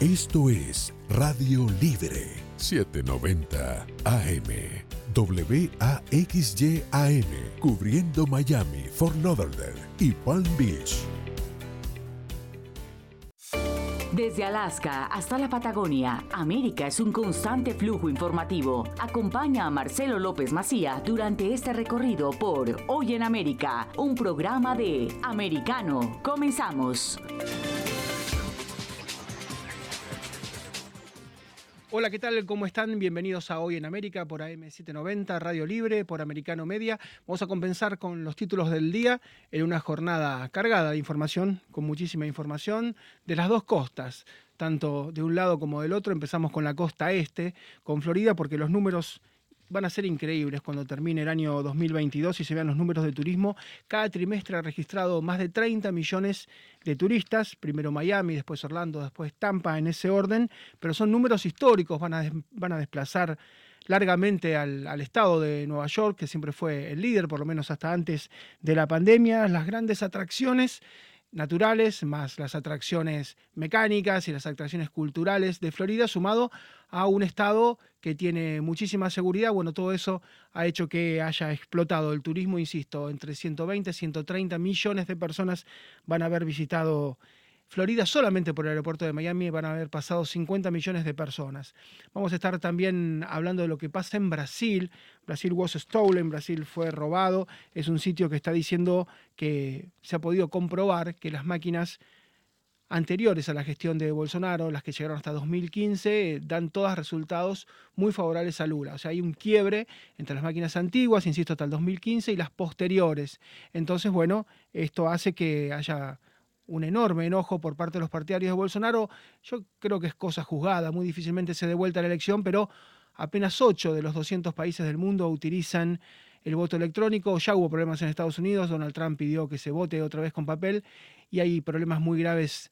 Esto es Radio Libre 790 AM. WAXYAM, cubriendo Miami, Fort Lauderdale y Palm Beach. Desde Alaska hasta la Patagonia, América es un constante flujo informativo. Acompaña a Marcelo López Macía durante este recorrido por Hoy en América, un programa de Americano. Comenzamos. Hola, ¿qué tal? ¿Cómo están? Bienvenidos a Hoy en América por AM790, Radio Libre, por Americano Media. Vamos a compensar con los títulos del día en una jornada cargada de información, con muchísima información, de las dos costas, tanto de un lado como del otro. Empezamos con la costa este, con Florida, porque los números van a ser increíbles cuando termine el año 2022 y se vean los números de turismo. Cada trimestre ha registrado más de 30 millones de turistas, primero Miami, después Orlando, después Tampa, en ese orden, pero son números históricos, van a, desplazar largamente al, estado de Nueva York, que siempre fue el líder, por lo menos hasta antes de la pandemia. Las grandes atracciones naturales, más las atracciones mecánicas y las atracciones culturales de Florida, sumado a un estado que tiene muchísima seguridad. Bueno, todo eso ha hecho que haya explotado el turismo, insisto, entre 120 y 130 millones de personas van a haber visitado Florida solamente por el aeropuerto de Miami van a haber pasado 50 millones de personas. Vamos a estar también hablando de lo que pasa en Brasil. Brasil was stolen, Brasil fue robado. Es un sitio que está diciendo que se ha podido comprobar que las máquinas anteriores a la gestión de Bolsonaro, las que llegaron hasta 2015, dan todas resultados muy favorables a Lula. O sea, hay un quiebre entre las máquinas antiguas, insisto, hasta el 2015, y las posteriores. Entonces, bueno, esto hace que haya un enorme enojo por parte de los partidarios de Bolsonaro. Yo creo que es cosa juzgada, muy difícilmente se dé vuelta la elección, pero apenas 8 de los 200 países del mundo utilizan el voto electrónico. Ya hubo problemas en Estados Unidos, Donald Trump pidió que se vote otra vez con papel y hay problemas muy graves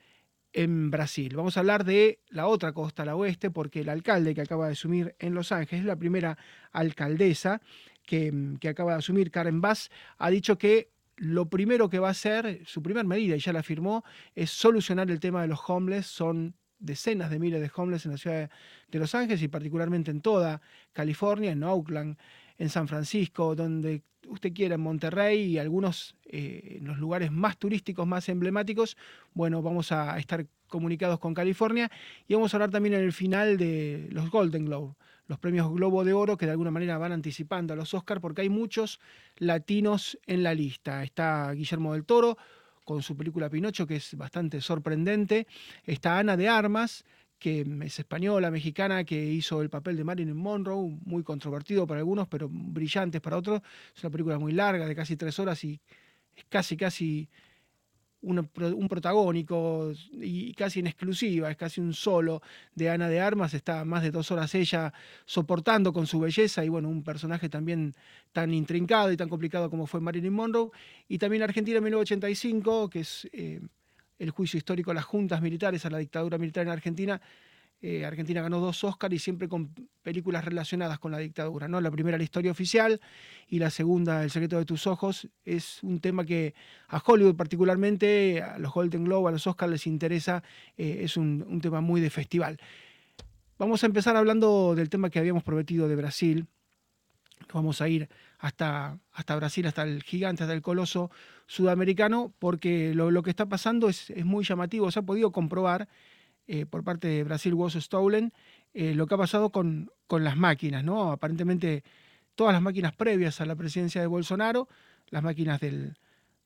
en Brasil. Vamos a hablar de la otra costa, la oeste, porque el alcalde que acaba de asumir en Los Ángeles, la primera alcaldesa que, que acaba de asumir, Karen Bass, ha dicho que lo primero que va a hacer, su primera medida, y ya la firmó, es solucionar el tema de los homeless. Son decenas de miles de homeless en la ciudad de Los Ángeles y particularmente en toda California, en Oakland, en San Francisco, donde usted quiera, en Monterrey y algunos eh, los lugares más turísticos, más emblemáticos. Bueno, vamos a estar comunicados con California y vamos a hablar también en el final de los Golden Globe los premios Globo de Oro que de alguna manera van anticipando a los Oscars porque hay muchos latinos en la lista. Está Guillermo del Toro con su película Pinocho que es bastante sorprendente. Está Ana de Armas que es española, mexicana, que hizo el papel de Marilyn Monroe, muy controvertido para algunos, pero brillante para otros. Es una película muy larga, de casi tres horas y es casi, casi un, protagónico y casi en exclusiva, es casi un solo de Ana de Armas, está más de dos horas ella soportando con su belleza y bueno, un personaje también tan intrincado y tan complicado como fue Marilyn Monroe. Y también Argentina en 1985, que es eh, el juicio histórico a las juntas militares, a la dictadura militar en Argentina, eh, Argentina ganó dos Oscars y siempre con películas relacionadas con la dictadura. ¿no? La primera, la historia oficial, y la segunda, El secreto de tus ojos. Es un tema que a Hollywood particularmente, a los Golden Globe, a los Oscars les interesa, eh, es un, tema muy de festival. Vamos a empezar hablando del tema que habíamos prometido de Brasil. Vamos a ir hasta, hasta Brasil, hasta el gigante, hasta el coloso sudamericano, porque lo, que está pasando es, es muy llamativo. Se ha podido comprobar eh, por parte de Brasil Was Stolen, eh, lo que ha pasado con, con las máquinas, ¿no? Aparentemente todas las máquinas previas a la presidencia de Bolsonaro, las máquinas del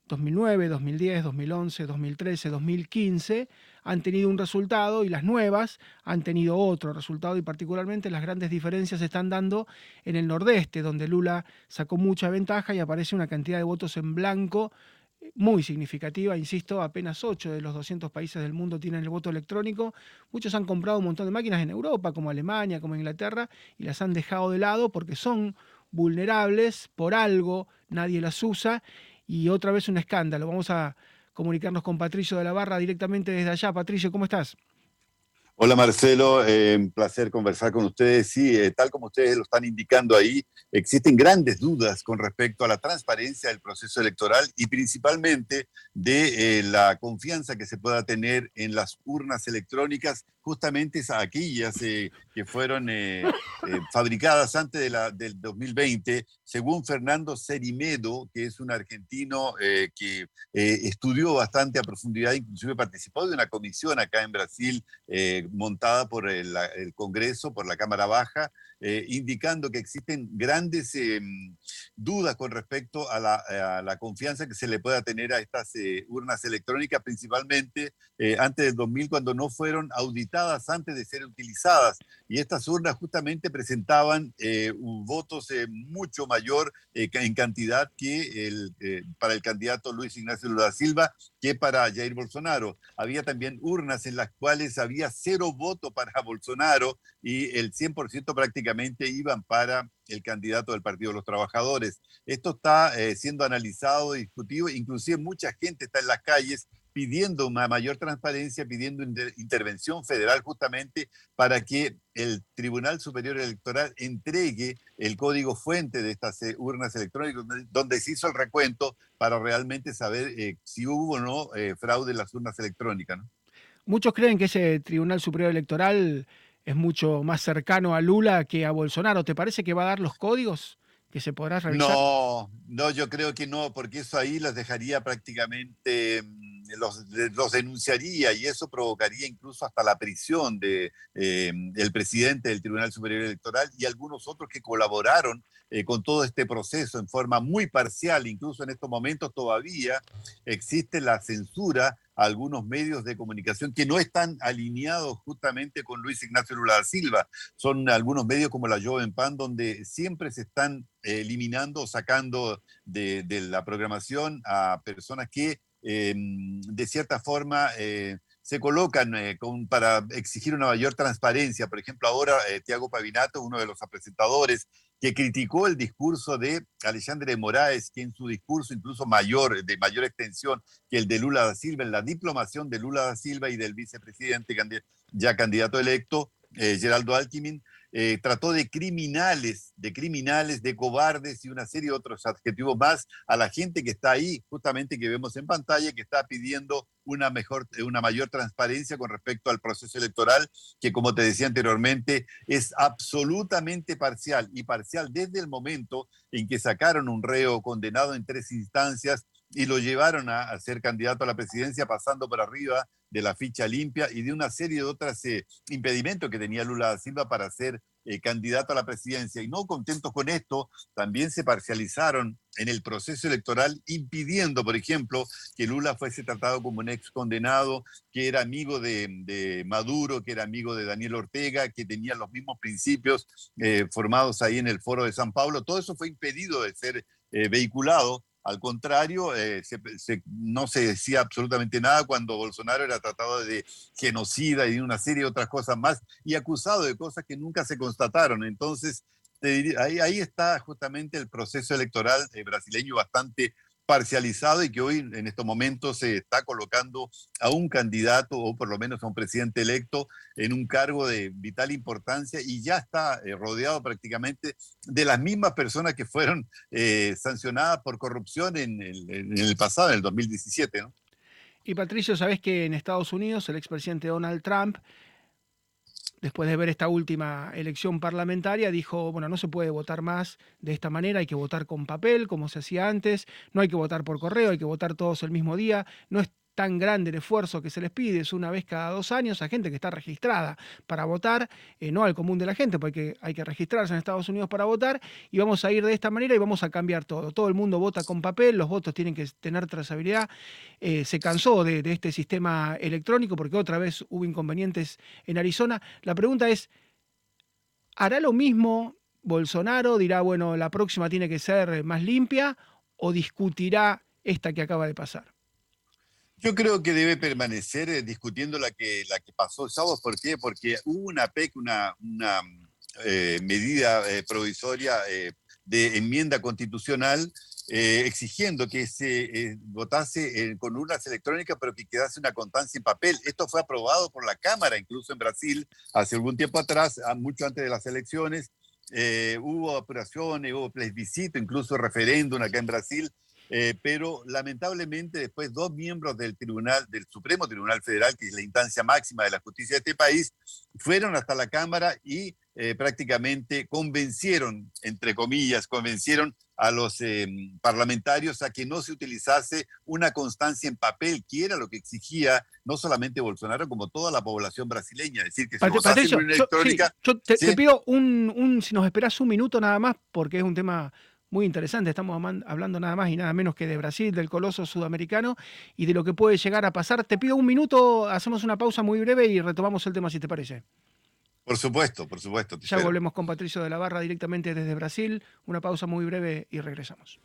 2009, 2010, 2011, 2013, 2015 han tenido un resultado y las nuevas han tenido otro resultado y particularmente las grandes diferencias se están dando en el nordeste, donde Lula sacó mucha ventaja y aparece una cantidad de votos en blanco muy significativa, insisto, apenas 8 de los 200 países del mundo tienen el voto electrónico. Muchos han comprado un montón de máquinas en Europa, como Alemania, como Inglaterra, y las han dejado de lado porque son vulnerables, por algo nadie las usa, y otra vez un escándalo. Vamos a comunicarnos con Patricio de la Barra directamente desde allá. Patricio, ¿cómo estás? Hola Marcelo, eh, un placer conversar con ustedes. Sí, eh, tal como ustedes lo están indicando ahí, existen grandes dudas con respecto a la transparencia del proceso electoral y principalmente de eh, la confianza que se pueda tener en las urnas electrónicas, justamente aquellas que fueron fabricadas antes del 2020, según Fernando Cerimedo, que es un argentino que estudió bastante a profundidad, inclusive participó de una comisión acá en Brasil montada por el, Congreso, por la Cámara Baja, eh, indicando que existen grandes em, dudas con respecto a la, confianza que se le pueda tener a estas eh, urnas electrónicas, principalmente eh, antes del 2000, cuando no fueron auditadas antes de ser utilizadas. Y estas urnas justamente presentaban votos mucho mayor en cantidad que el, para el candidato Luis Ignacio Lula Silva que para Jair Bolsonaro. Había también urnas en las cuales había cero voto para Bolsonaro y el 100% prácticamente iban para el candidato del Partido de los Trabajadores. Esto está eh, siendo analizado, discutido, inclusive mucha gente está en las calles pidiendo una mayor transparencia, pidiendo intervención federal justamente para que el Tribunal Superior Electoral entregue el código fuente de estas eh, urnas electrónicas, donde se hizo el recuento para realmente saber eh, si hubo o no eh, fraude en las urnas electrónicas. Muchos creen que ese Tribunal Superior Electoral es mucho más cercano a Lula que a Bolsonaro. ¿Te parece que va a dar los códigos? que se podrá revisar? No, no, yo creo que no, porque eso ahí las dejaría prácticamente mm, los, los, denunciaría y eso provocaría incluso hasta la prisión de, eh, del presidente del Tribunal Superior Electoral y algunos otros que colaboraron eh, con todo este proceso en forma muy parcial. Incluso en estos momentos todavía existe la censura a algunos medios de comunicación que no están alineados justamente con Luis Ignacio Lula da Silva. Son algunos medios como la Joven Pan, donde siempre se están eliminando o sacando de, de la programación a personas que Em, de cierta forma eh, se colocan eh, para exigir una mayor transparencia. Por ejemplo, ahora eh, Tiago Pavinato, uno de los presentadores, que criticó el discurso de Alexandre Moraes, que en su discurso incluso mayor, de mayor extensión que el de Lula da Silva, en la diplomación de Lula da Silva y del vicepresidente ya candidato electo, Geraldo Alckmin, eh, trató de criminales, de criminales, de cobardes y una serie de otros adjetivos más a la gente que está ahí, justamente que vemos en pantalla, que está pidiendo una, mejor, una mayor transparencia con respecto al proceso electoral, que como te decía anteriormente, es absolutamente parcial y parcial desde el momento en que sacaron un reo condenado en tres instancias y lo llevaron a, ser candidato a la presidencia pasando por arriba de la ficha limpia y de una serie de otros eh, impedimentos que tenía Lula da Silva para ser eh, candidato a la presidencia. Y no contentos con esto, también se parcializaron en el proceso electoral, impidiendo, por ejemplo, que Lula fuese tratado como un ex condenado, que era amigo de, Maduro, que era amigo de Daniel Ortega, que tenía los mismos principios eh, formados ahí en el foro de San Pablo. Todo eso fue impedido de ser vehiculado al contrario, eh, no se decía absolutamente nada cuando Bolsonaro era tratado de genocida y de una serie de otras cosas más y acusado de cosas que nunca se constataron. Entonces, ahí, está justamente el proceso electoral eh, brasileño bastante parcializado y que hoy en estos momentos se está colocando a un candidato o por lo menos a un presidente electo en un cargo de vital importancia y ya está eh, rodeado prácticamente de las mismas personas que fueron eh, sancionadas por corrupción en el, pasado, en el 2017. ¿no? Y Patricio, sabes que en Estados Unidos el expresidente Donald Trump después de ver esta última elección parlamentaria, dijo, bueno, no se puede votar más de esta manera, hay que votar con papel, como se hacía antes, no hay que votar por correo, hay que votar todos el mismo día, no es tan grande el esfuerzo que se les pide, es una vez cada dos años a gente que está registrada para votar, eh, no al común de la gente, porque hay que registrarse en Estados Unidos para votar, y vamos a ir de esta manera y vamos a cambiar todo. Todo el mundo vota con papel, los votos tienen que tener trazabilidad. Eh, se cansó de, de este sistema electrónico porque otra vez hubo inconvenientes en Arizona. La pregunta es, ¿hará lo mismo Bolsonaro? ¿Dirá, bueno, la próxima tiene que ser más limpia? ¿O discutirá esta que acaba de pasar? Yo creo que debe permanecer eh, discutiendo la que, la que pasó sábado. ¿Por qué? Porque hubo una PEC, una, una eh, medida eh, provisoria de enmienda constitucional eh, exigiendo que se eh, votase con urnas electrónicas, pero que quedase una constancia en papel. Esto fue aprobado por la Cámara, incluso en Brasil, hace algún tiempo atrás, mucho antes de las elecciones. Eh, hubo operaciones, hubo plebiscito, incluso referéndum acá en Brasil, pero lamentablemente después dos miembros del Tribunal, del Supremo Tribunal Federal, que es la instancia máxima de la justicia de este país, fueron hasta la Cámara y prácticamente convencieron, entre comillas, convencieron a los eh, parlamentarios a que no se utilizase una constancia en papel, que era lo que exigía no solamente Bolsonaro, como toda la población brasileña. Es decir, que se Patricio, una electrónica. Yo, te, pido un, si nos esperas un minuto nada más, porque es un tema muy interesante. Estamos hablando nada más y nada menos que de Brasil, del coloso sudamericano y de lo que puede llegar a pasar. Te pido un minuto, hacemos una pausa muy breve y retomamos el tema, si te parece. Por supuesto, por supuesto. Ya volvemos con Patricio de la Barra directamente desde Brasil. Una pausa muy breve y regresamos.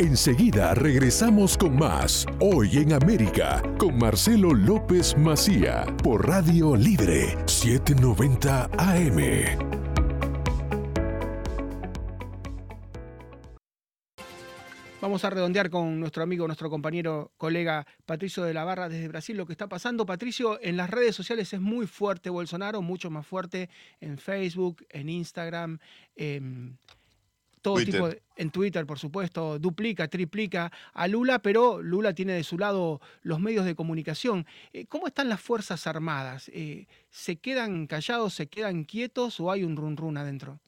Enseguida regresamos con más Hoy en América con Marcelo López Macía por Radio Libre 790 AM. Vamos a redondear con nuestro amigo, nuestro compañero, colega Patricio de la Barra desde Brasil lo que está pasando. Patricio, en las redes sociales es muy fuerte Bolsonaro, mucho más fuerte en Facebook, en Instagram, en todo tipo en Twitter, por supuesto, duplica, triplica a Lula, pero Lula tiene de su lado los medios de comunicación. Eh, ¿Cómo están las Fuerzas Armadas? Eh, ¿Se quedan callados, se quedan quietos o hay un run run adentro?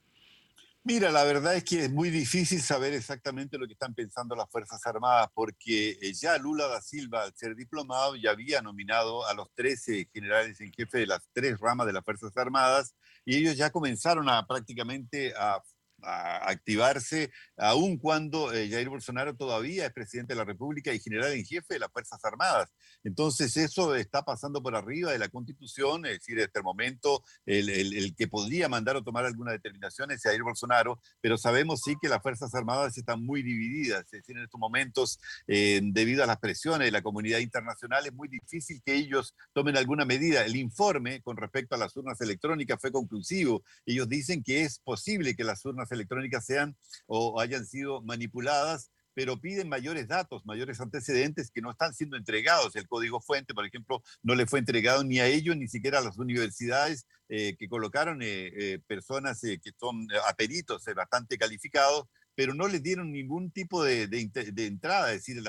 Mira, la verdad es que es muy difícil saber exactamente lo que están pensando las Fuerzas Armadas, porque eh, ya Lula da Silva, al ser diplomado, ya había nominado a los 13 generales en jefe de las tres ramas de las Fuerzas Armadas, y ellos ya comenzaron a prácticamente a a activarse, aun cuando eh, Jair Bolsonaro todavía es presidente de la República y general en jefe de las Fuerzas Armadas. Entonces eso está pasando por arriba de la Constitución, es decir, hasta el momento el, el, que podría mandar o tomar alguna determinación es Jair Bolsonaro, pero sabemos sí que las Fuerzas Armadas están muy divididas, es decir, en estos momentos, eh, debido a las presiones de la comunidad internacional, es muy difícil que ellos tomen alguna medida. El informe con respecto a las urnas electrónicas fue conclusivo. Ellos dicen que es posible que las urnas electrónicas sean o hayan sido manipuladas, pero piden mayores datos, mayores antecedentes que no están siendo entregados. El código fuente, por ejemplo, no le fue entregado ni a ellos, ni siquiera a las universidades eh, que colocaron eh, eh, personas que son aperitos bastante calificados, pero no les dieron ningún tipo de, entrada, es decir,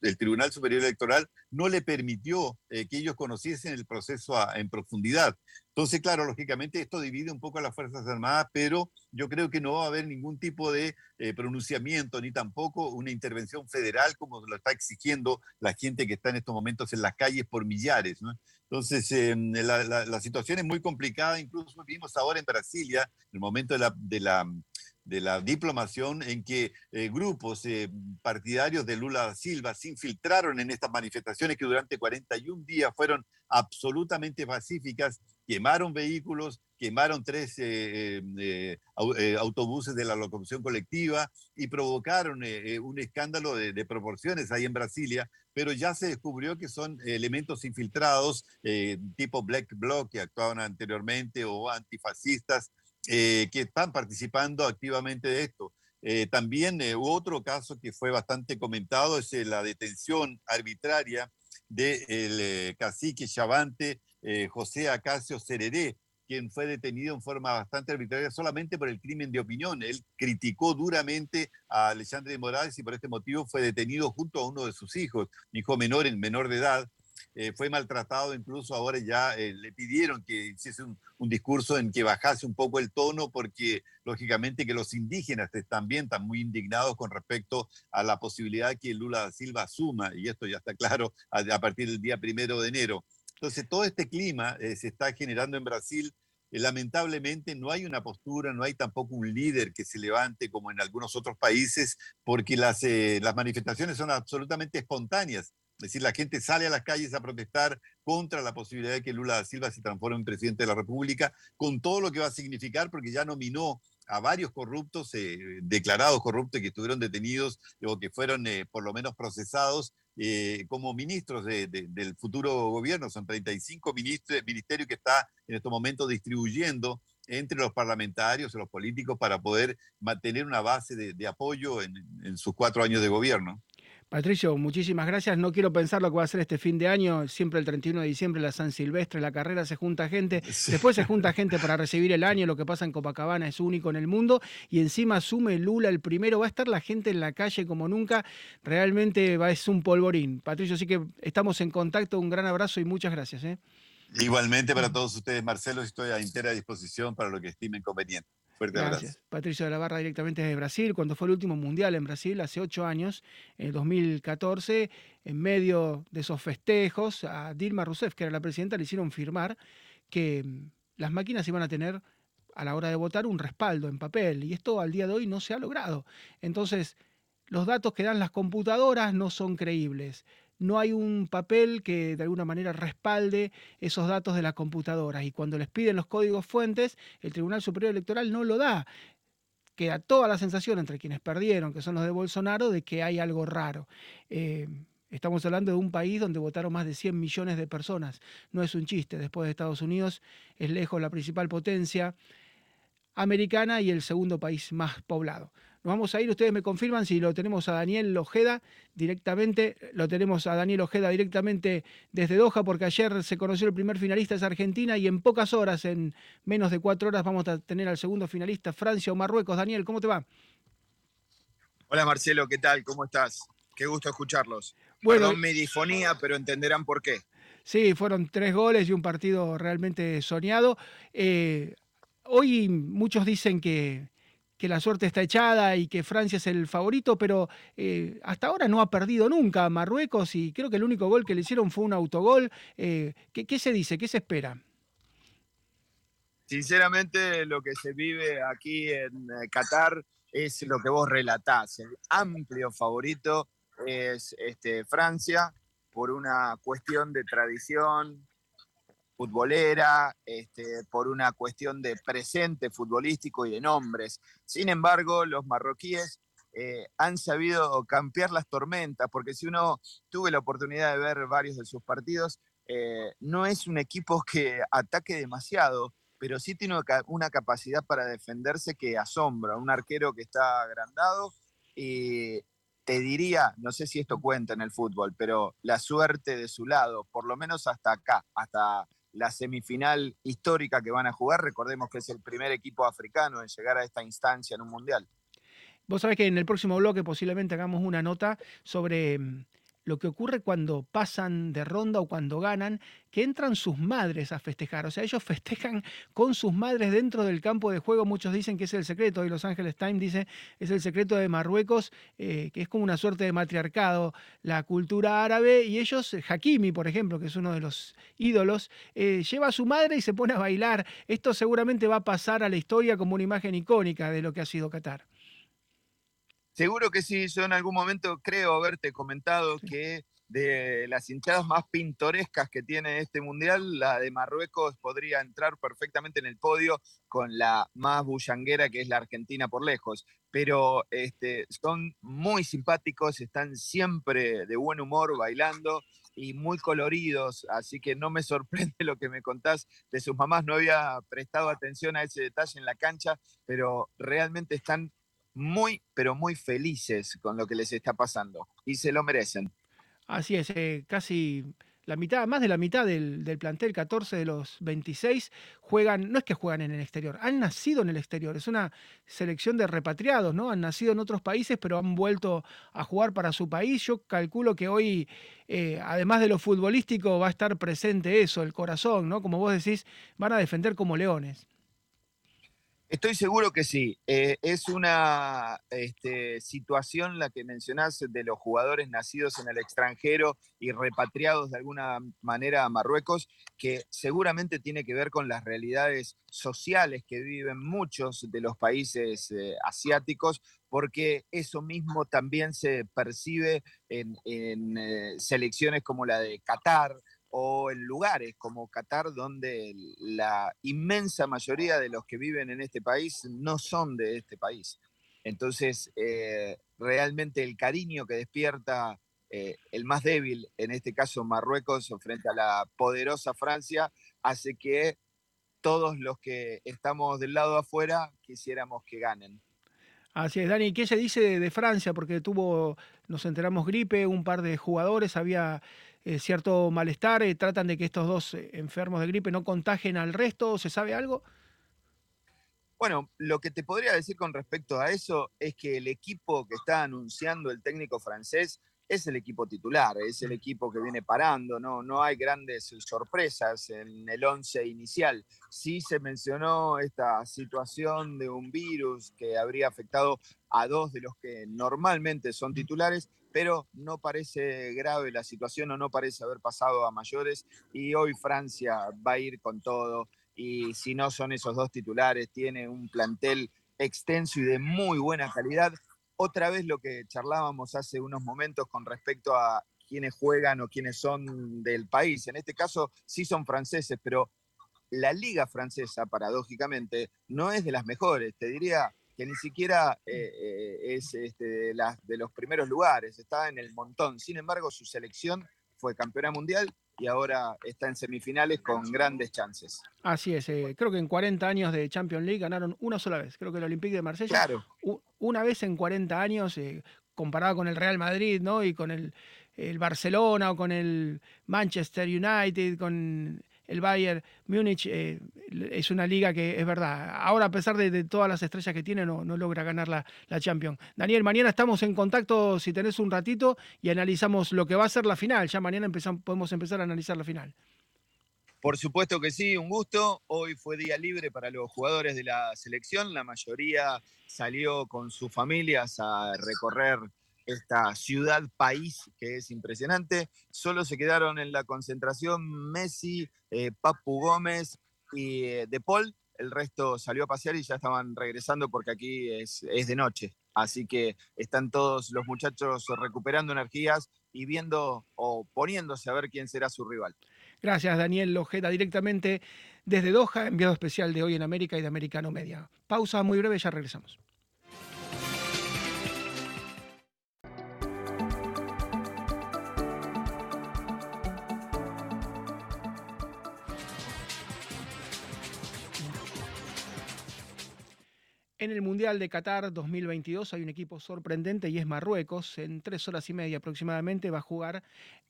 el, Tribunal Superior Electoral no le permitió que ellos conociesen el proceso en profundidad. Entonces, claro, lógicamente esto divide un poco a las Fuerzas Armadas, pero yo creo que no va a haber ningún tipo de pronunciamiento ni tampoco una intervención federal como lo está exigiendo la gente que está en estos momentos en las calles por millares. Entonces, em, la, situación es muy complicada, incluso vimos ahora en Brasilia, en el momento de la, de la de la diplomación en que eh, grupos eh, partidarios de Lula Silva se infiltraron en estas manifestaciones que durante 41 días fueron absolutamente pacíficas, quemaron vehículos, quemaron tres eh, autobuses de la locomoción colectiva y provocaron un escándalo de, de, proporciones ahí en Brasilia, pero ya se descubrió que son elementos infiltrados tipo Black Bloc que actuaban anteriormente o antifascistas eh, que están participando activamente de esto. Eh, también eh, otro caso que fue bastante comentado es la detención arbitraria del cacique chavante José Acacio Cereré, quien fue detenido en forma bastante arbitraria solamente por el crimen de opinión. Él criticó duramente a Alexandre de Morales y por este motivo fue detenido junto a uno de sus hijos, hijo menor, en menor de edad, eh, fue maltratado, incluso ahora ya eh, le pidieron que hiciese un, discurso en que bajase un poco el tono, porque lógicamente que los indígenas también están muy indignados con respecto a la posibilidad que Lula da Silva asuma, y esto ya está claro a, partir del día primero de enero. Entonces, todo este clima eh, se está generando en Brasil. lamentablemente no hay una postura, no hay tampoco un líder que se levante como en algunos otros países, porque las, las manifestaciones son absolutamente espontáneas. Es decir, la gente sale a las calles a protestar contra la posibilidad de que Lula da Silva se transforme en presidente de la República, con todo lo que va a significar, porque ya nominó a varios corruptos, declarados corruptos que estuvieron detenidos o que fueron por lo menos procesados como ministros del futuro gobierno. Son 35 ministerios que está en estos momentos distribuyendo entre los parlamentarios y los políticos para poder mantener una base de, apoyo en, sus cuatro años de gobierno. Patricio, muchísimas gracias. No quiero pensar lo que va a ser este fin de año. Siempre el 31 de diciembre, la San Silvestre, la carrera, se junta gente. Después se junta gente para recibir el año. Lo que pasa en Copacabana es único en el mundo. Y encima asume Lula el primero. Va a estar la gente en la calle como nunca. Realmente va, es un polvorín. Patricio, así que estamos en contacto. Un gran abrazo y muchas gracias. ¿eh? Igualmente para todos ustedes, Marcelo, estoy a entera disposición para lo que estimen conveniente. Fuerte Gracias. abrazo. Patricio de la Barra directamente desde Brasil, cuando fue el último mundial en Brasil, hace ocho años, en 2014, en medio de esos festejos, a Dilma Rousseff, que era la presidenta, le hicieron firmar que mm, las máquinas iban a tener a la hora de votar un respaldo en papel, y esto al día de hoy no se ha logrado. Entonces, los datos que dan las computadoras no son creíbles no hay un papel que de alguna manera respalde esos datos de las computadoras y cuando les piden los códigos fuentes, el Tribunal Superior Electoral no lo da. Queda toda la sensación entre quienes perdieron, que son los de Bolsonaro, de que hay algo raro. Eh, estamos hablando de un país donde votaron más de 100 millones de personas. No es un chiste. Después de Estados Unidos es lejos la principal potencia americana y el segundo país más poblado. Nos vamos a ir, ustedes me confirman si lo tenemos a Daniel Ojeda directamente, lo tenemos a Daniel Ojeda directamente desde Doha, porque ayer se conoció el primer finalista, es Argentina, y en pocas horas, en menos de cuatro horas, vamos a tener al segundo finalista, Francia o Marruecos. Daniel, ¿cómo te va? Hola Marcelo, ¿qué tal? ¿Cómo estás? Qué gusto escucharlos. Bueno, Perdón mi difonía, pero entenderán por qué. Sí, fueron tres goles y un partido realmente soñado. Eh, hoy muchos dicen que que la suerte está echada y que Francia es el favorito, pero eh, hasta ahora no ha perdido nunca Marruecos y creo que el único gol que le hicieron fue un autogol. Eh, ¿qué, se dice? ¿Qué se espera? Sinceramente, lo que se vive aquí en eh, Qatar es lo que vos relatás. El amplio favorito es este, Francia por una cuestión de tradición, futbolera, este, por una cuestión de presente futbolístico y de nombres. Sin embargo, los marroquíes eh, han sabido campear las tormentas, porque si uno tuve la oportunidad de ver varios de sus partidos, eh, no es un equipo que ataque demasiado, pero sí tiene una capacidad para defenderse que asombra. Un arquero que está agrandado y te diría, no sé si esto cuenta en el fútbol, pero la suerte de su lado, por lo menos hasta acá, hasta la semifinal histórica que van a jugar. Recordemos que es el primer equipo africano en llegar a esta instancia en un mundial. Vos sabés que en el próximo bloque posiblemente hagamos una nota sobre mm, lo que ocurre cuando pasan de ronda o cuando ganan, que entran sus madres a festejar. O sea, ellos festejan con sus madres dentro del campo de juego. Muchos dicen que es el secreto, y Los Ángeles Times dice es el secreto de Marruecos, eh, que es como una suerte de matriarcado, la cultura árabe. Y ellos, Hakimi, por ejemplo, que es uno de los ídolos, eh, lleva a su madre y se pone a bailar. Esto seguramente va a pasar a la historia como una imagen icónica de lo que ha sido Qatar. Seguro que sí, yo en algún momento creo haberte comentado que de las hinchadas más pintorescas que tiene este mundial, la de Marruecos podría entrar perfectamente en el podio con la más bullanguera que es la Argentina por lejos. Pero este, son muy simpáticos, están siempre de buen humor bailando y muy coloridos, así que no me sorprende lo que me contás de sus mamás. No había prestado atención a ese detalle en la cancha, pero realmente están muy, pero muy felices con lo que les está pasando y se lo merecen. Así es, eh, casi la mitad, más de la mitad del, plantel, 14 de los 26, juegan, no es que juegan en el exterior, han nacido en el exterior, es una selección de repatriados, ¿no? Han nacido en otros países, pero han vuelto a jugar para su país. Yo calculo que hoy, eh, además de lo futbolístico, va a estar presente eso, el corazón, ¿no? Como vos decís, van a defender como leones. Estoy seguro que sí. Eh, es una este, situación la que mencionás de los jugadores nacidos en el extranjero y repatriados de alguna manera a Marruecos, que seguramente tiene que ver con las realidades sociales que viven muchos de los países eh, asiáticos, porque eso mismo también se percibe en, eh, selecciones como la de Qatar, o en lugares como Qatar, donde la inmensa mayoría de los que viven en este país no son de este país. Entonces, eh, realmente el cariño que despierta eh, el más débil, en este caso Marruecos, frente a la poderosa Francia, hace que todos los que estamos del lado afuera quisiéramos que ganen. Así es, Dani. ¿Qué se dice de, Francia? Porque tuvo, nos enteramos, gripe, un par de jugadores, había eh, cierto malestar. Eh, ¿Tratan de que estos dos eh, enfermos de gripe no contagien al resto? ¿Se sabe algo? Bueno, lo que te podría decir con respecto a eso es que el equipo que está anunciando el técnico francés es el equipo titular, es el equipo que viene parando, no, no hay grandes sorpresas en el once inicial. Sí se mencionó esta situación de un virus que habría afectado a dos de los que normalmente son titulares, pero no parece grave la situación o no parece haber pasado a mayores y hoy Francia va a ir con todo y si no son esos dos titulares, tiene un plantel extenso y de muy buena calidad otra vez lo que charlábamos hace unos momentos con respecto a quiénes juegan o quiénes son del país. En este caso sí son franceses, pero la liga francesa, paradójicamente, no es de las mejores. Te diría que ni siquiera eh, eh, es este, de, las, de los primeros lugares, está en el montón. Sin embargo, su selección fue campeona mundial y ahora está en semifinales con grandes chances. Así es, eh, creo que en 40 años de Champions League ganaron una sola vez, creo que el Olympique de Marsella. Claro. Una vez en 40 años, eh, comparado con el Real Madrid, ¿no? Y con el, el Barcelona o con el Manchester United, con el Bayern Múnich eh, es una liga que es verdad. Ahora, a pesar de, todas las estrellas que tiene, no, logra ganar la, la, Champions. Daniel, mañana estamos en contacto, si tenés un ratito, y analizamos lo que va a ser la final. Ya mañana podemos empezar a analizar la final. Por supuesto que sí, un gusto. Hoy fue día libre para los jugadores de la selección. La mayoría salió con sus familias a recorrer esta ciudad país que es impresionante. Solo se quedaron en la concentración Messi, eh, Papu Gómez y eh, De Paul. El resto salió a pasear y ya estaban regresando porque aquí es, es de noche. Así que están todos los muchachos recuperando energías y viendo o poniéndose a ver quién será su rival. Gracias, Daniel Lojeda, directamente desde Doha, enviado especial de Hoy en América y de Americano Media. Pausa muy breve, ya regresamos. En el Mundial de Qatar 2022 hay un equipo sorprendente y es Marruecos. En tres horas y media aproximadamente va a jugar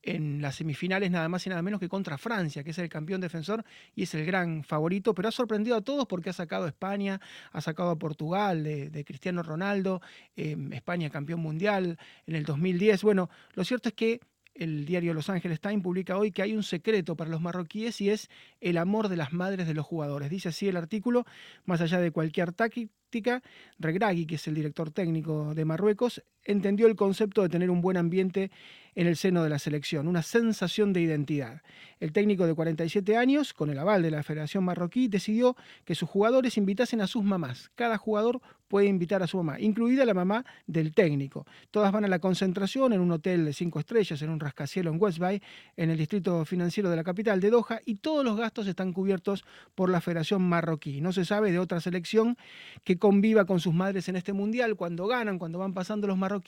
en las semifinales nada más y nada menos que contra Francia, que es el campeón defensor y es el gran favorito, pero ha sorprendido a todos porque ha sacado a España, ha sacado a Portugal de, Cristiano Ronaldo, em, España campeón mundial en el 2010. Bueno, lo cierto es que el diario Los Angeles Times publica hoy que hay un secreto para los marroquíes y es el amor de las madres de los jugadores. Dice así el artículo, más allá de cualquier táctica, Regragui, que es el director técnico de Marruecos, entendió el concepto de tener un buen ambiente en el seno de la selección, una sensación de identidad. El técnico de 47 años, con el aval de la Federación Marroquí, decidió que sus jugadores invitasen a sus mamás. Cada jugador puede invitar a su mamá, incluida la mamá del técnico. Todas van a la concentración en un hotel de cinco estrellas, en un rascacielos en West Bay, en el distrito financiero de la capital de Doha, y todos los gastos están cubiertos por la Federación Marroquí. No se sabe de otra selección que conviva con sus madres en este mundial. Cuando ganan, cuando van pasando los marroquíes,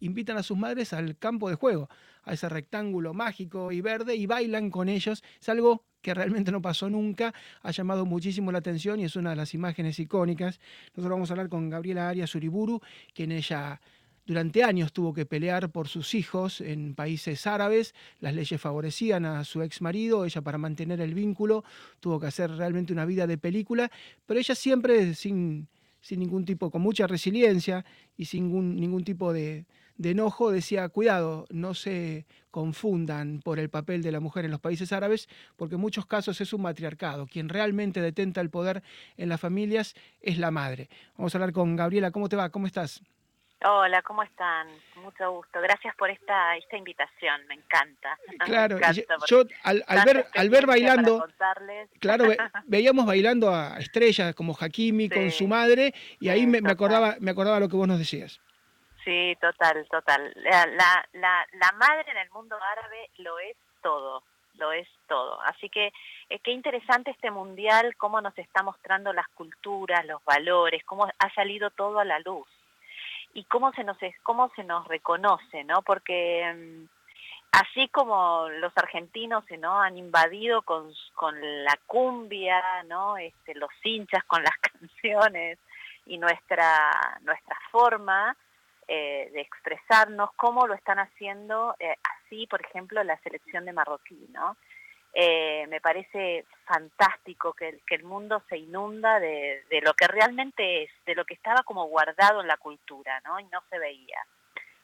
invitan a sus madres al campo de juego, a ese rectángulo mágico y verde, y bailan con ellos. Es algo que realmente no pasó nunca, ha llamado muchísimo la atención y es una de las imágenes icónicas. Nosotros vamos a hablar con Gabriela Arias Uriburu, quien ella durante años tuvo que pelear por sus hijos en países árabes, las leyes favorecían a su ex marido, ella para mantener el vínculo tuvo que hacer realmente una vida de película, pero ella siempre sin, sin ningún tipo, con mucha resiliencia y sin ningún, tipo de, de enojo decía, cuidado, no se confundan por el papel de la mujer en los países árabes, porque en muchos casos es un matriarcado. Quien realmente detenta el poder en las familias es la madre. Vamos a hablar con Gabriela. ¿Cómo te va? ¿Cómo estás? Hola, ¿cómo están? Mucho gusto. Gracias por esta, esta invitación, me encanta. Claro, yo al, ver, al ver bailando, claro, veíamos bailando a estrellas como Hakimi con su madre y ahí me, me, acordaba, me acordaba lo que vos nos decías. Sí, total, total. La, la, la, madre en el mundo árabe lo es todo. lo es todo. Así que eh, qué interesante este mundial, cómo nos está mostrando las culturas, los valores, cómo ha salido todo a la luz y cómo se nos cómo se nos reconoce, ¿no? Porque mm, así como los argentinos ¿no? han invadido con, con la cumbia, ¿no? Este, los hinchas con las canciones y nuestra, nuestra forma eh, de expresarnos, cómo lo están haciendo eh, así, por ejemplo, la selección de Marroquí, ¿no? Eh, me parece fantástico que el, que el mundo se inunda de, de, lo que realmente es, de lo que estaba como guardado en la cultura, ¿no? Y no se veía.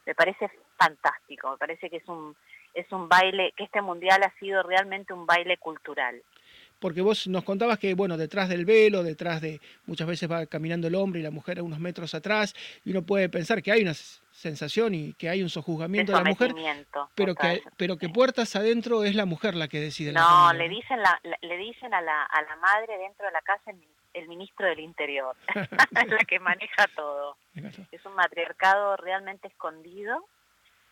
Me parece fantástico, me parece que es un, es un baile, que este mundial ha sido realmente un baile cultural. Porque vos nos contabas que, bueno, detrás del velo, detrás de, muchas veces va caminando el hombre y la mujer a unos metros atrás, y uno puede pensar que hay una sensación y que hay un sojuzgamiento de, la mujer, pero que, pero que puertas adentro es la mujer la que decide. No, le dicen, la, le dicen a la, a la madre dentro de la casa el, el ministro del Interior, es la que maneja todo. Es un matriarcado realmente escondido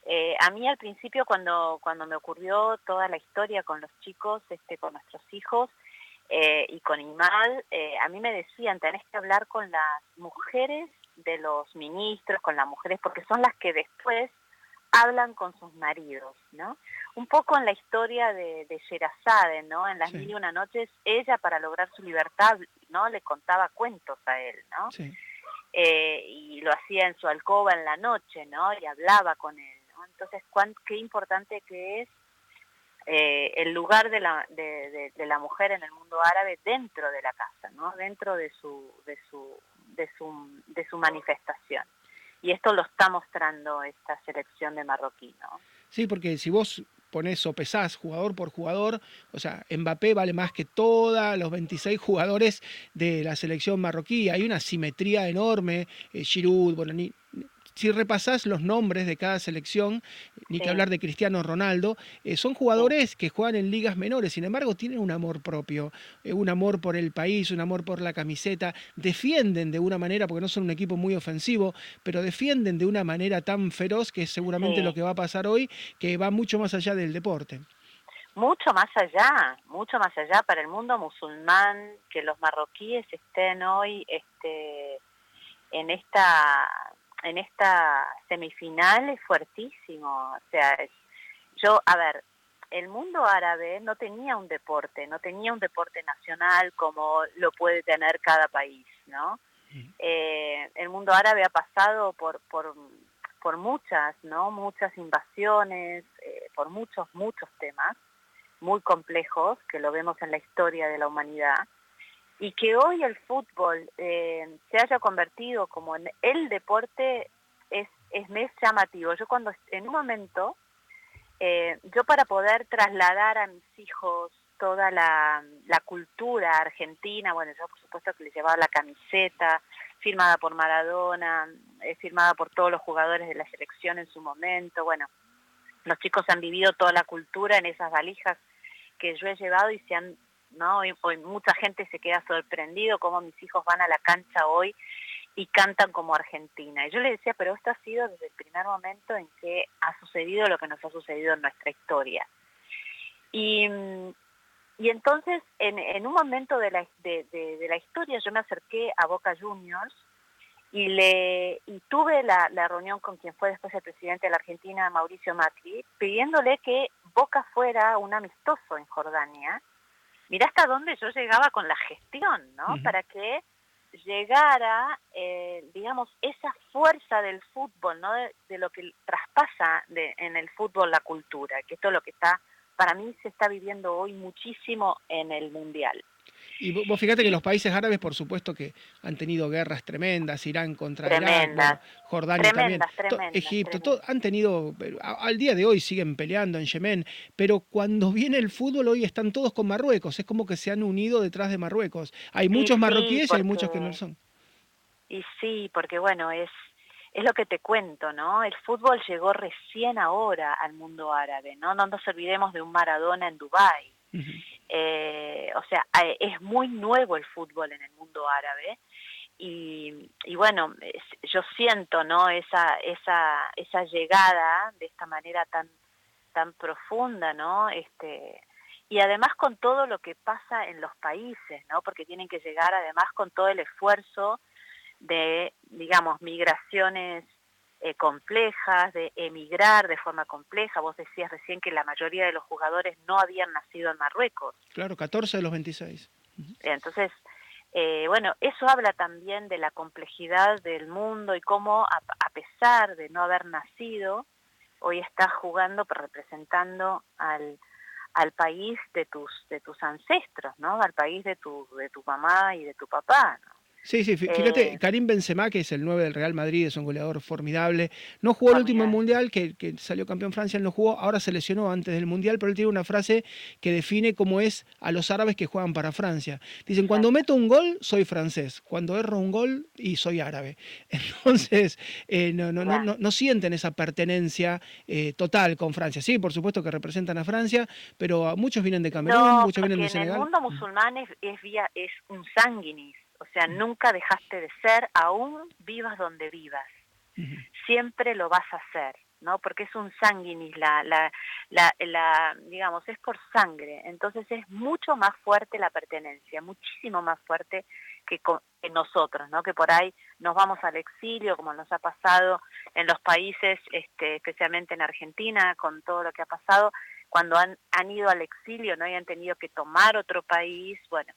eh, a mí al principio cuando, cuando me ocurrió toda la historia con los chicos, este, con nuestros hijos eh, y con Imal, eh, a mí me decían, tenés que hablar con las mujeres de los ministros, con las mujeres, porque son las que después hablan con sus maridos, ¿no? Un poco en la historia de, de Sherazade, ¿no? En las mil y una noches, ella para lograr su libertad, ¿no? Le contaba cuentos a él, ¿no? y lo hacía en su alcoba en la noche, ¿no? Y hablaba con él. Entonces, cuán, qué importante que es eh, el lugar de la, de, la mujer en el mundo árabe dentro de la casa, ¿no? dentro de su, de, su, de, su, de su manifestación. Y esto lo está mostrando esta selección de marroquí. ¿no? Sí, porque si vos pones o pesás jugador por jugador, o sea, Mbappé vale más que todos los 26 jugadores de la selección marroquí, hay una simetría enorme, eh, Giroud, bueno, si repasás los nombres de cada selección, ni que hablar de Cristiano Ronaldo, eh, son jugadores que juegan en ligas menores, sin embargo tienen un amor propio, eh, un amor por el país, un amor por la camiseta, defienden de una manera, porque no son un equipo muy ofensivo, pero defienden de una manera tan feroz que es seguramente lo que va a pasar hoy, que va mucho más allá del deporte. Mucho más allá, mucho más allá para el mundo musulmán, que los marroquíes estén hoy este, en esta en esta semifinal es fuertísimo. O sea, yo, a ver, el mundo árabe no tenía un deporte, no tenía un deporte nacional como lo puede tener cada país, ¿no? Eh, el mundo árabe ha pasado por, por, por muchas, ¿no? Muchas invasiones, eh, por muchos, muchos temas muy complejos que lo vemos en la historia de la humanidad y que hoy el fútbol eh, se haya convertido como en el deporte es, es mes llamativo. Yo cuando en un momento, eh, yo para poder trasladar a mis hijos toda la, la, cultura argentina, bueno, yo por supuesto que les llevaba la camiseta firmada por Maradona, eh, firmada por todos los jugadores de la selección en su momento, bueno, los chicos han vivido toda la cultura en esas valijas que yo he llevado y se han ¿no? Y, mucha gente se queda sorprendido como mis hijos van a la cancha hoy y cantan como Argentina. Y yo le decía, pero esto ha sido desde el primer momento en que ha sucedido lo que nos ha sucedido en nuestra historia. Y, y entonces, en, un momento de la, de, la historia, yo me acerqué a Boca Juniors y, le, y tuve la, la reunión con quien fue después el presidente de la Argentina, Mauricio Macri, pidiéndole que Boca fuera un amistoso en Jordania mirá hasta dónde yo llegaba con la gestión, ¿no? Para que llegara, eh, digamos, esa fuerza del fútbol, ¿no? De, lo que traspasa de, en el fútbol la cultura, que esto es lo que está, para mí se está viviendo hoy muchísimo en el Mundial. Y vos fíjate que los países árabes, por supuesto que han tenido guerras tremendas, Irán contra Irak, Jordania también, Egipto, han tenido, al día de hoy siguen peleando en Yemen, pero cuando viene el fútbol hoy están todos con Marruecos, es como que se han unido detrás de Marruecos. Hay muchos marroquíes y hay muchos que no son. Y sí, porque bueno, es, es lo que te cuento, ¿no? El fútbol llegó recién ahora al mundo árabe, ¿no? No nos olvidemos de un Maradona en Dubái. Eh, o sea, eh, es muy nuevo el fútbol en el mundo árabe y, y bueno, yo siento, ¿no? Esa, esa, esa llegada de esta manera tan, tan profunda, ¿no? Este, y además con todo lo que pasa en los países, ¿no? Porque tienen que llegar además con todo el esfuerzo de, digamos, migraciones eh, complejas, de emigrar de forma compleja. Vos decías recién que la mayoría de los jugadores no habían nacido en Marruecos. Claro, 14 de los 26. Entonces, eh, bueno, eso habla también de la complejidad del mundo y cómo a, pesar de no haber nacido, hoy estás jugando, representando al, al país de tus de tus ancestros, ¿no? Al país de tu de tu mamá y de tu papá, ¿no? Sí, sí, fíjate, eh, Karim Benzema, que es el 9 del Real Madrid, es un goleador formidable. No jugó el último Mundial, que, salió campeón Francia, él no jugó, ahora se lesionó antes del Mundial, pero él tiene una frase que define cómo es a los árabes que juegan para Francia. Dicen, cuando meto un gol, soy francés, cuando erro un gol, y soy árabe. Entonces, eh, no, no, no, no, sienten esa pertenencia eh, total con Francia. Sí, por supuesto que representan a Francia, pero muchos vienen de Camerún, muchos vienen de Senegal. En el mundo musulmán es, es un sanguinis o sea, nunca dejaste de ser, aún vivas donde vivas. Siempre lo vas a hacer, ¿no? Porque es un sanguinis, la, la, la, digamos, es por sangre. Entonces es mucho más fuerte la pertenencia, muchísimo más fuerte que, que nosotros, ¿no? Que por ahí nos vamos al exilio, como nos ha pasado en los países, este, especialmente en Argentina, con todo lo que ha pasado, cuando han, han ido al exilio, ¿no? Y han tenido que tomar otro país, bueno,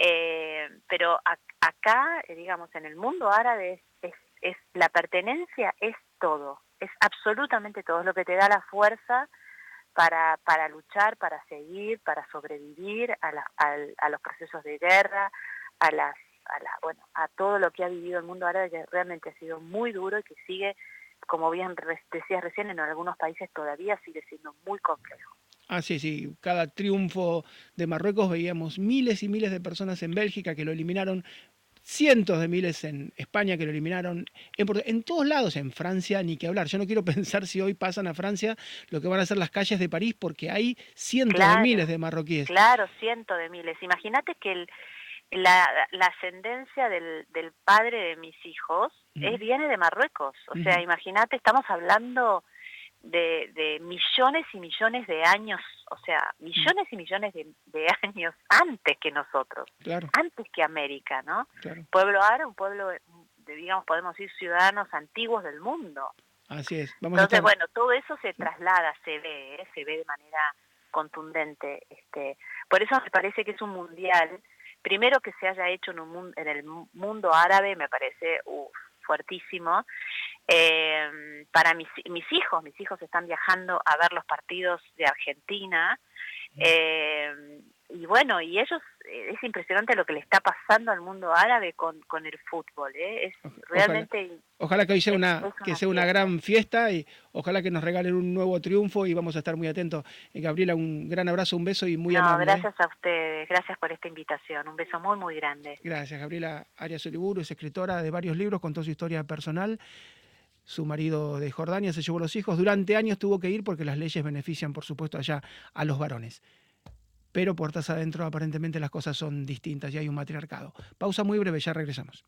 eh, pero acá, eh, digamos, en el mundo árabe es, es, la pertenencia es todo, es absolutamente todo, es lo que te da la fuerza para, para luchar, para seguir, para sobrevivir a, a, los procesos de guerra, a las, a bueno, a todo lo que ha vivido el mundo árabe que realmente ha sido muy duro y que sigue, como bien decías recién, en algunos países todavía sigue siendo muy complejo. Ah, sí, sí. Cada triunfo de Marruecos veíamos miles y miles de personas en Bélgica que lo eliminaron, cientos de miles en España que lo eliminaron, en, todos lados, en Francia, ni que hablar. Yo no quiero pensar si hoy pasan a Francia lo que van a ser las calles de París, porque hay cientos de miles de marroquíes. Claro, cientos de miles. Imagínate que el, la, ascendencia del, del, padre de mis hijos es, viene de Marruecos. O sea, imagínate, estamos hablando de, millones y millones de años, o sea, millones y millones de, años antes que nosotros, antes que América, ¿no? Pueblo árabe, un pueblo, de, digamos, podemos decir, ciudadanos antiguos del mundo. Así es. Entonces, bueno, todo eso se traslada, se ve, ¿eh? se ve de manera contundente. Este, por eso me parece que es un mundial, primero que se haya hecho en, un, en el mundo árabe, me parece fuertísimo, eh, para mis, mis hijos, mis hijos están viajando a ver los partidos de Argentina. Eh, y bueno, y ellos, eh, es impresionante lo que le está pasando al mundo árabe con, con el fútbol, ¿eh? es realmente... Ojalá, que hoy sea una, que sea una gran fiesta y ojalá que nos regalen un nuevo triunfo y vamos a estar muy atentos. Eh, Gabriela, un gran abrazo, un beso y muy no, amable. gracias a ustedes, gracias por esta invitación, un beso muy, muy grande. Gracias, Gabriela Arias Oliburu es escritora de varios libros, contó su historia personal. Su marido de Jordania se llevó los hijos. Durante años tuvo que ir porque las leyes benefician, por supuesto, allá a los varones pero puertas adentro aparentemente las cosas son distintas y hay un matriarcado. Pausa muy breve, ya regresamos.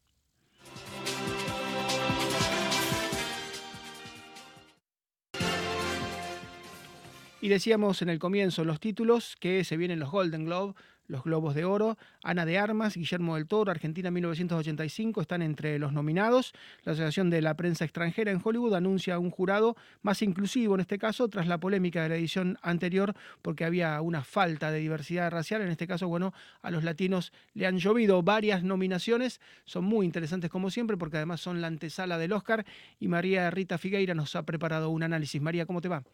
Y decíamos en el comienzo los títulos que se vienen los Golden Globe, los Globos de Oro, Ana de Armas, Guillermo del Toro, Argentina 1985 están entre los nominados. La Asociación de la Prensa Extranjera en Hollywood anuncia un jurado más inclusivo en este caso tras la polémica de la edición anterior porque había una falta de diversidad racial. En este caso, bueno, a los latinos le han llovido varias nominaciones. Son muy interesantes como siempre porque además son la antesala del Oscar y María Rita Figueira nos ha preparado un análisis. María, ¿cómo te va?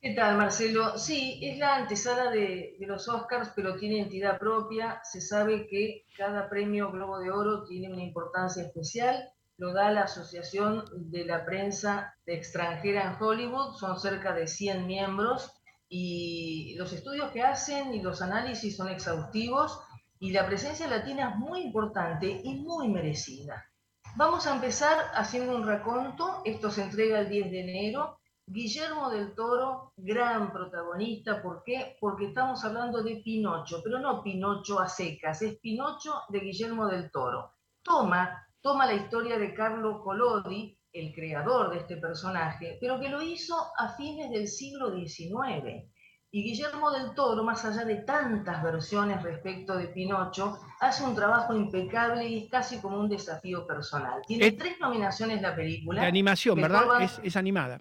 ¿Qué tal, Marcelo? Sí, es la antesala de, los Oscars, pero tiene entidad propia. Se sabe que cada premio Globo de Oro tiene una importancia especial. Lo da la Asociación de la Prensa Extranjera en Hollywood. Son cerca de 100 miembros y los estudios que hacen y los análisis son exhaustivos y la presencia latina es muy importante y muy merecida. Vamos a empezar haciendo un raconto. Esto se entrega el 10 de enero Guillermo del Toro, gran protagonista, ¿por qué? Porque estamos hablando de Pinocho, pero no Pinocho a secas, es Pinocho de Guillermo del Toro. Toma, toma la historia de Carlo Collodi, el creador de este personaje, pero que lo hizo a fines del siglo XIX. Y Guillermo del Toro, más allá de tantas versiones respecto de Pinocho, hace un trabajo impecable y es casi como un desafío personal. Tiene tres nominaciones la película. De animación, ¿verdad? Es, animada.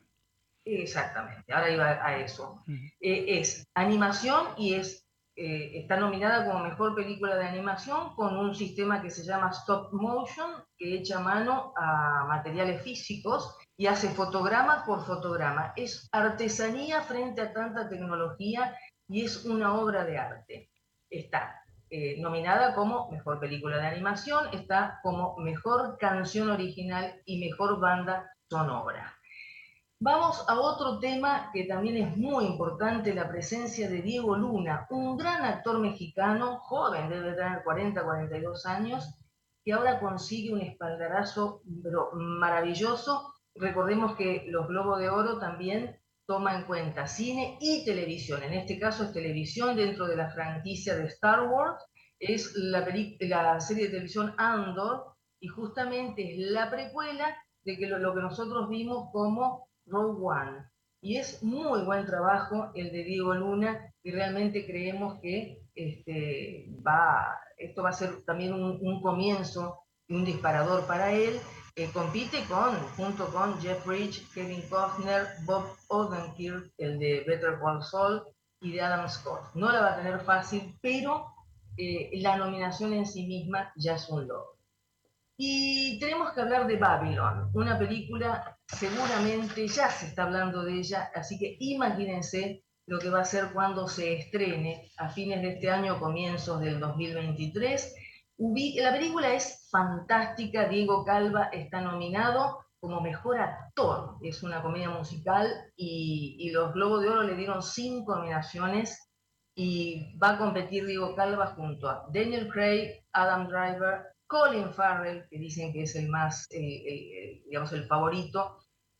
Exactamente, ahora iba a eso. Eh, es animación y es eh, está nominada como mejor película de animación con un sistema que se llama stop motion, que echa mano a materiales físicos y hace fotograma por fotograma. Es artesanía frente a tanta tecnología y es una obra de arte. Está eh, nominada como mejor película de animación, está como mejor canción original y mejor banda sonora. Vamos a otro tema que también es muy importante, la presencia de Diego Luna, un gran actor mexicano, joven, debe tener 40, 42 años, que ahora consigue un espaldarazo maravilloso. Recordemos que los Globos de Oro también toma en cuenta cine y televisión. En este caso es televisión dentro de la franquicia de Star Wars. Es la, serie de televisión Andor y justamente es la precuela de lo que nosotros vimos como Rogue One. Y es muy buen trabajo el de Diego Luna y realmente creemos que este, va, esto va a ser también un, comienzo y un disparador para él. compite con, junto con Jeff Bridge, Kevin Costner, Bob Odenkirk, el de Better Call Saul, y de Adam Scott. No la va a tener fácil, pero eh, la nominación en sí misma ya es un logro. Y tenemos que hablar de Babylon, una película seguramente ya se está hablando de ella, así que imagínense lo que va a ser cuando se estrene a fines de este año, comienzos del 2023. La película es fantástica, Diego Calva está nominado como mejor actor, es una comedia musical y, y los Globos de Oro le dieron cinco nominaciones y va a competir Diego Calva junto a Daniel Craig, Adam Driver, Colin Farrell, que dicen que es el más, digamos, el favorito,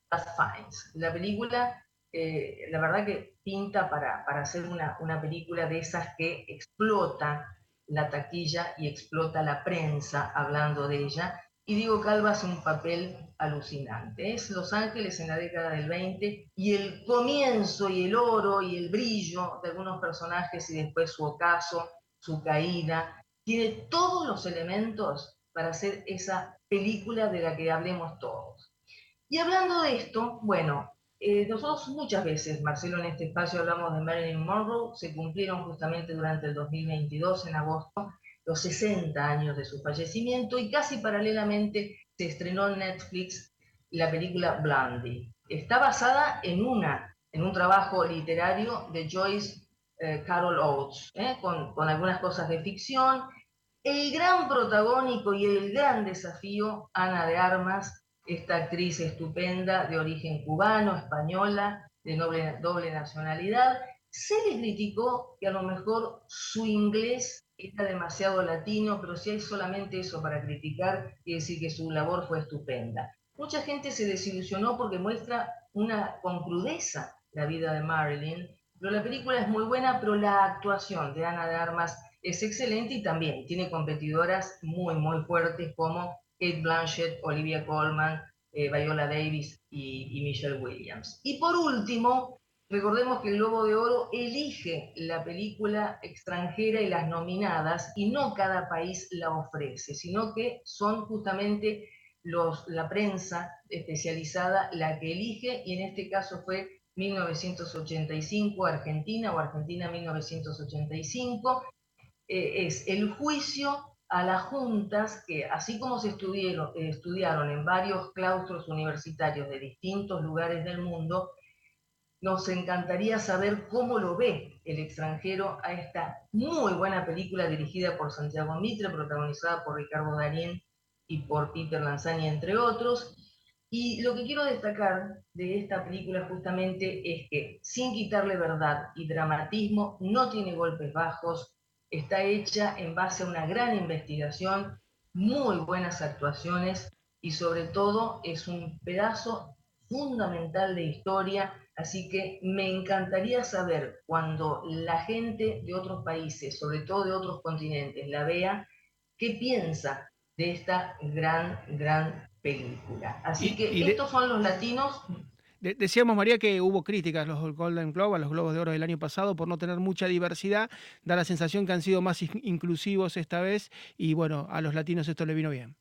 Fast Finds. La película, eh, la verdad que pinta para, para hacer una, una, película de esas que explota la taquilla y explota la prensa hablando de ella. Y Diego Calva hace un papel alucinante. Es Los Ángeles en la década del 20 y el comienzo y el oro y el brillo de algunos personajes y después su ocaso, su caída, tiene todos los elementos para hacer esa película de la que hablemos todos. Y hablando de esto, bueno, eh, nosotros muchas veces, Marcelo, en este espacio hablamos de Marilyn Monroe, se cumplieron justamente durante el 2022, en agosto, los 60 años de su fallecimiento y casi paralelamente se estrenó en Netflix la película Blondie. Está basada en, una, en un trabajo literario de Joyce eh, Carol Oates, ¿eh? con, con, algunas cosas de ficción. El gran protagónico y el gran desafío, Ana de Armas, esta actriz estupenda de origen cubano, española, de doble, nacionalidad. Se le criticó que a lo mejor su inglés era demasiado latino, pero si hay solamente eso para criticar, y decir que su labor fue estupenda. Mucha gente se desilusionó porque muestra una con crudeza la vida de Marilyn, pero la película es muy buena, pero la actuación de Ana de Armas es excelente y también tiene competidoras muy, muy fuertes como Kate Blanchett, Olivia Colman, eh, Viola Davis y, Michelle Williams. Y por último, recordemos que el Globo de Oro elige la película extranjera y las nominadas y no cada país la ofrece, sino que son justamente los, la prensa especializada la que elige y en este caso fue 1985 Argentina o Argentina 1985. Eh, es el juicio a las juntas que, así como se estudiaron, en varios claustros universitarios de distintos lugares del mundo, nos encantaría saber cómo lo ve el extranjero a esta muy buena película dirigida por Santiago Mitre, protagonizada por Ricardo Darín y por Peter Lanzani, entre otros, y lo que quiero destacar de esta película justamente es que sin quitarle verdad y dramatismo, no tiene golpes bajos, está hecha en base a una gran investigación, muy buenas actuaciones y sobre todo es un pedazo fundamental de historia, así que me encantaría saber cuando la gente de otros países, sobre todo de otros continentes, la vea, qué piensa de esta gran, gran película. Así que estos son los latinos. Decíamos, María, que hubo críticas a los Golden Globe, a los Globos de Oro del año pasado, por no tener mucha diversidad. Da la sensación que han sido más inclusivos esta vez y bueno, a los latinos esto le vino bien.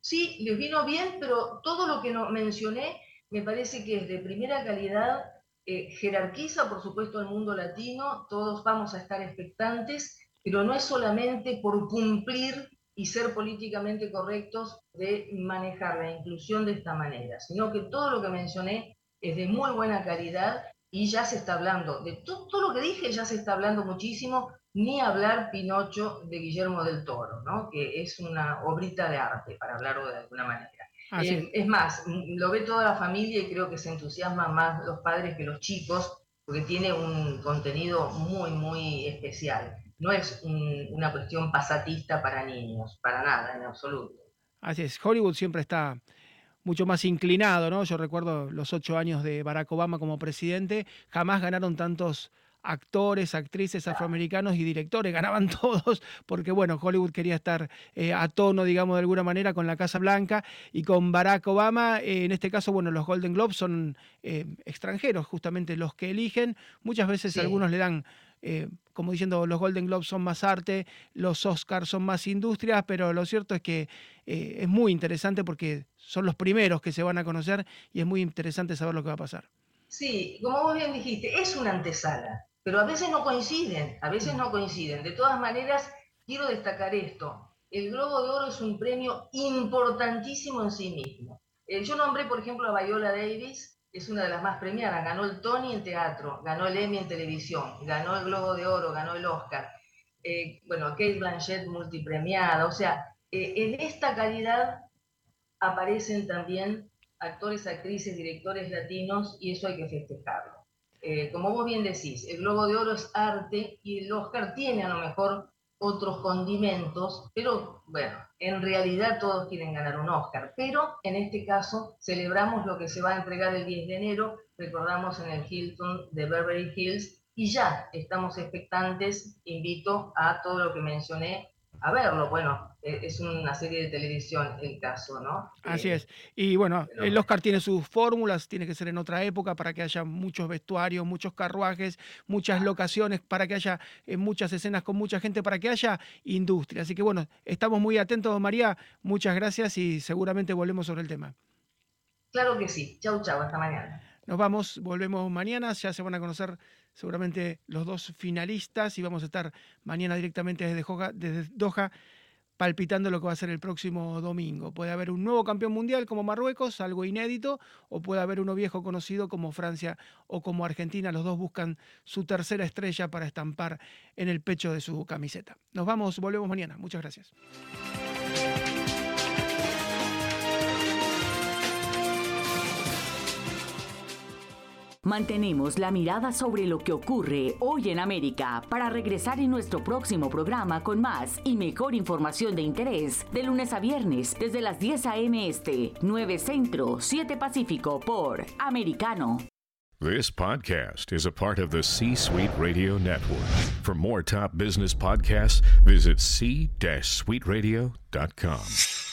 Sí, les vino bien, pero todo lo que no mencioné me parece que es de primera calidad, eh, jerarquiza por supuesto al mundo latino, todos vamos a estar expectantes, pero no es solamente por cumplir y ser políticamente correctos de manejar la inclusión de esta manera, sino que todo lo que mencioné es de muy buena calidad y ya se está hablando, de todo, lo que dije ya se está hablando muchísimo, ni hablar Pinocho de Guillermo del Toro, ¿no? que es una obrita de arte, para hablarlo de alguna manera. Eh, es más, lo ve toda la familia y creo que se entusiasma más los padres que los chicos, porque tiene un contenido muy, muy especial. No es una cuestión pasatista para niños, para nada, en absoluto. Así es, Hollywood siempre está mucho más inclinado, ¿no? Yo recuerdo los ocho años de Barack Obama como presidente, jamás ganaron tantos actores, actrices afroamericanos y directores, ganaban todos, porque bueno, Hollywood quería estar eh, a tono, digamos, de alguna manera con la Casa Blanca y con Barack Obama, eh, en este caso, bueno, los Golden Globes son eh, extranjeros, justamente los que eligen, muchas veces algunos le dan... como diciendo, los Golden Globes son más arte, los Oscars son más industria, pero lo cierto es que es muy interesante porque son los primeros que se van a conocer y es muy interesante saber lo que va a pasar. Sí, como vos bien dijiste, es una antesala pero a veces no coinciden, a veces no coinciden. De todas maneras, quiero destacar esto. El Globo de Oro es un premio importantísimo en sí mismo. Eh, yo nombré, por ejemplo, a Viola Davis, es una de las más premiadas, ganó el Tony en teatro, ganó el Emmy en televisión, ganó el Globo de Oro, ganó el Oscar. Eh, bueno, Kate Blanchett multipremiada, o sea, eh, en esta calidad aparecen también actores, actrices, directores latinos y eso hay que festejarlo. Eh, como vos bien decís, el Globo de Oro es arte y el Oscar tiene a lo mejor otros condimentos, pero bueno, en realidad todos quieren ganar un Oscar. Pero en este caso celebramos lo que se va a entregar el 10 de enero, recordamos en el Hilton de Beverly Hills, y ya estamos expectantes, invito a todo lo que mencioné a verlo. Bueno, e, es una serie de televisión el caso, ¿no? Así eh, es. Y bueno, el Oscar tiene sus fórmulas, tiene que ser en otra época para que haya muchos vestuarios, muchos carruajes, muchas locaciones, para que haya eh, muchas escenas con mucha gente, para que haya industria. Así que bueno, estamos muy atentos, María. Muchas gracias y seguramente volvemos sobre el tema. Claro que sí. Chau, chau. Hasta mañana. Nos vamos, volvemos mañana, ya se van a conocer seguramente los dos finalistas y vamos a estar mañana directamente desde, Doha palpitando lo que va a ser el próximo domingo. Puede haber un nuevo campeón mundial como Marruecos, algo inédito, o puede haber uno viejo conocido como Francia o como Argentina. Los dos buscan su tercera estrella para estampar en el pecho de su camiseta. Nos vamos, volvemos mañana. Muchas gracias. Mantenemos la mirada sobre lo que ocurre hoy en América para regresar en nuestro próximo programa con más y mejor información de interés de lunes a viernes desde las 10 a.m. Este, 9 Centro, 7 Pacífico por Americano. This podcast is a part of the C Suite Radio Network. For more top business podcasts, visit c-suiteradio.com.